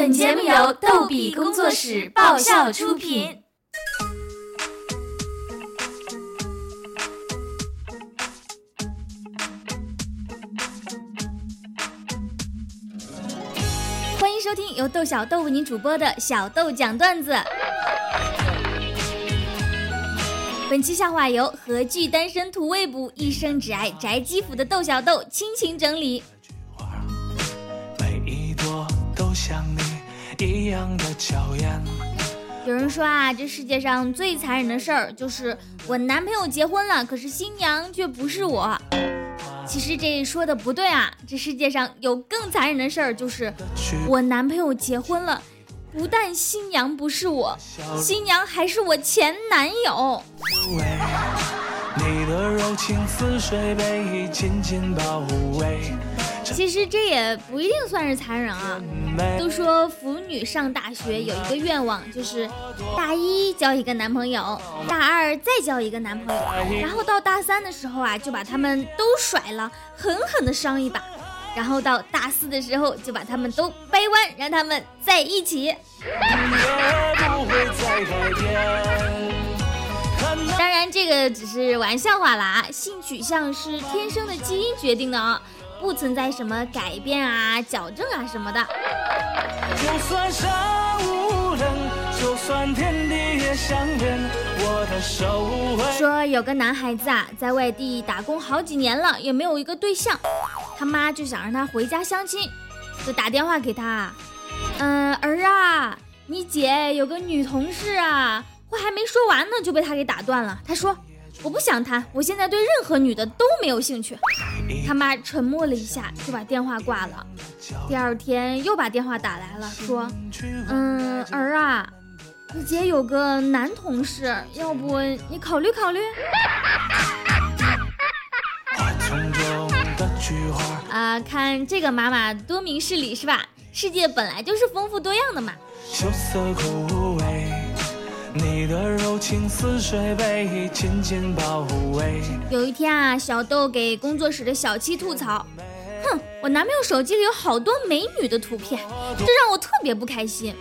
本节目由逗比工作室爆笑出品。欢迎收听由豆小豆为您主播的小豆讲段子。本期笑话由何惧单身图未卜，一生只爱宅基辅的豆小豆倾情整理。每一朵都像你有人说啊，这世界上最残忍的事儿就是我男朋友结婚了，可是新娘却不是我。其实这说的不对啊，这世界上有更残忍的事儿，就是我男朋友结婚了。不但新娘不是我，新娘还是我前男友。其实这也不一定算是残忍啊。都说腐女上大学有一个愿望，就是大一交一个男朋友，大二再交一个男朋友，然后到大三的时候啊，就把他们都甩了，狠狠的伤一把。然后到大四的时候，就把他们都掰弯，让他们在一起。当然，这个只是玩笑话啦，性取向是天生的基因决定的啊，不存在什么改变啊、矫正啊什么的。就算无人，就算天地也相连。说有个男孩子啊，在外地打工好几年了，也没有一个对象，他妈就想让他回家相亲，就打电话给他，嗯，儿啊，你姐有个女同事啊，话还没说完呢，就被他给打断了。他说，我不想谈，我现在对任何女的都没有兴趣。他妈沉默了一下，就把电话挂了。第二天又把电话打来了，说，嗯，儿啊。你姐有个男同事，要不你考虑考虑？啊，看这个妈妈多明事理是吧？世界本来就是丰富多样的嘛。有一天啊，小豆给工作室的小七吐槽。哼，我男朋友手机里有好多美女的图片，这让我特别不开心。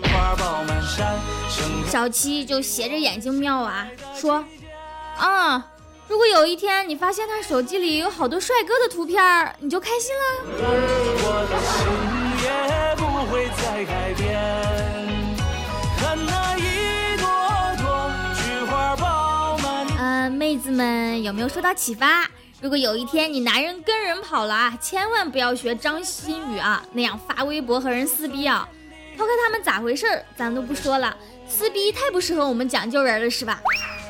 小七就斜着眼睛瞄啊，说：“啊，如果有一天你发现他手机里有好多帅哥的图片，你就开心了。”嗯，妹子们有没有受到启发？如果有一天你男人跟人跑了啊，千万不要学张馨予啊那样发微博和人撕逼啊！抛开他们咋回事儿，咱都不说了，撕逼太不适合我们讲究人了，是吧？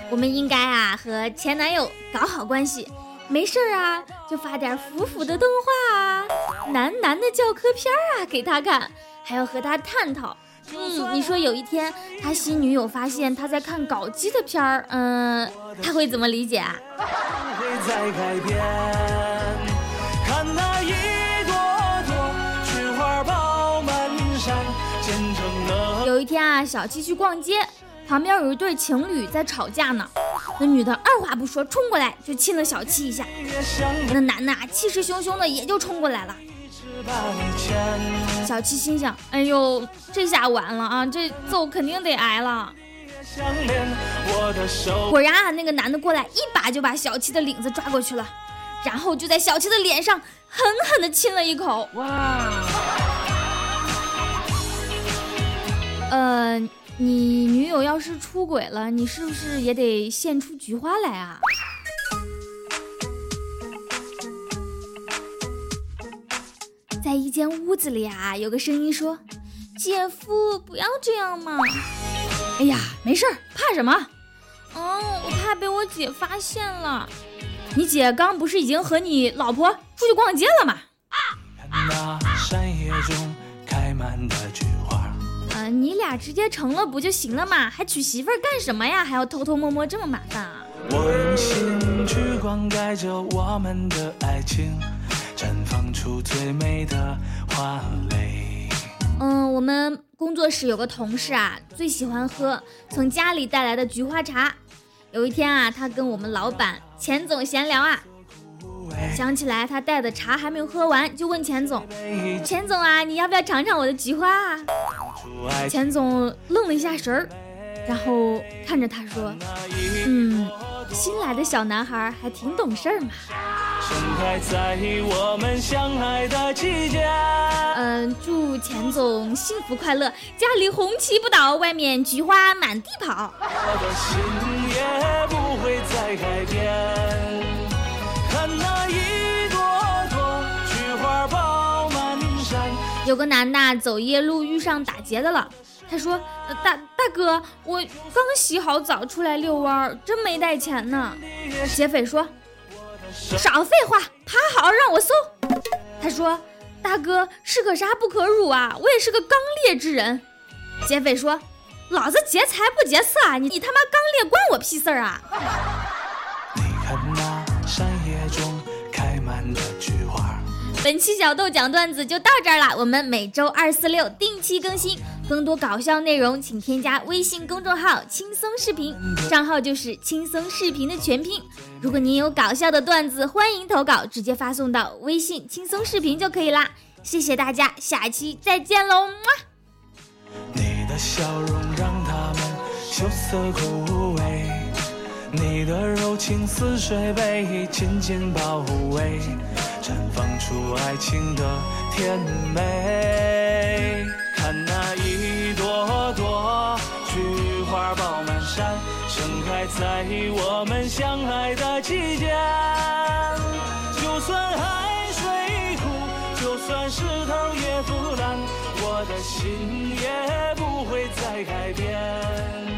我们应该啊和前男友搞好关系，没事儿啊就发点腐腐的动画啊、男男的教科片啊给他看，还要和他探讨。嗯，你说有一天他新女友发现他在看搞基的片儿，嗯，他会怎么理解啊？有一天啊，小七去逛街，旁边有一对情侣在吵架呢。那女的二话不说冲过来就亲了小七一下，那男的啊气势汹汹的也就冲过来了。小七心想：哎呦，这下完了啊，这揍肯定得挨了。果然啊，那个男的过来一把就把小七的领子抓过去了，然后就在小七的脸上狠狠的亲了一口。哇！呃，你女友要是出轨了，你是不是也得献出菊花来啊？在一间屋子里啊，有个声音说：“姐夫，不要这样嘛。”哎呀，没事儿，怕什么？嗯，我怕被我姐发现了。你姐刚不是已经和你老婆出去逛街了吗？啊，你俩直接成了不就行了嘛？还娶媳妇儿干什么呀？还要偷偷摸摸这么麻烦啊？我用心去灌溉着我们的爱情，绽放出最美的花蕾。嗯，我们。工作室有个同事啊，最喜欢喝从家里带来的菊花茶。有一天啊，他跟我们老板钱总闲聊啊，想起来他带的茶还没有喝完，就问钱总：“钱总啊，你要不要尝尝我的菊花？”啊？”钱总愣了一下神儿，然后看着他说：“嗯，新来的小男孩还挺懂事儿嘛。”嗯，祝钱总幸福快乐，家里红旗不倒，外面菊花满地跑。有个男的走夜路遇上打劫的了，他说：“大大哥，我刚洗好澡出来遛弯，真没带钱呢。”劫匪说。少废话，爬好让我搜。他说：“大哥是可杀不可辱啊，我也是个刚烈之人。”劫匪说：“老子劫财不劫色啊，你你他妈刚烈关我屁事儿啊！”本期小豆讲段子就到这儿了，我们每周二、四、六定期更新。更多搞笑内容，请添加微信公众号“轻松视频”，账号就是“轻松视频”的全拼。如果您有搞笑的段子，欢迎投稿，直接发送到微信“轻松视频”就可以啦。谢谢大家，下期再见喽！么。你的笑容让他们羞涩枯萎，你的柔情似水被紧紧包围，绽放出爱情的甜美。看那一朵朵菊花爆满山，盛开在我们相爱的季节。就算海水枯，就算石头也腐烂，我的心也不会再改变。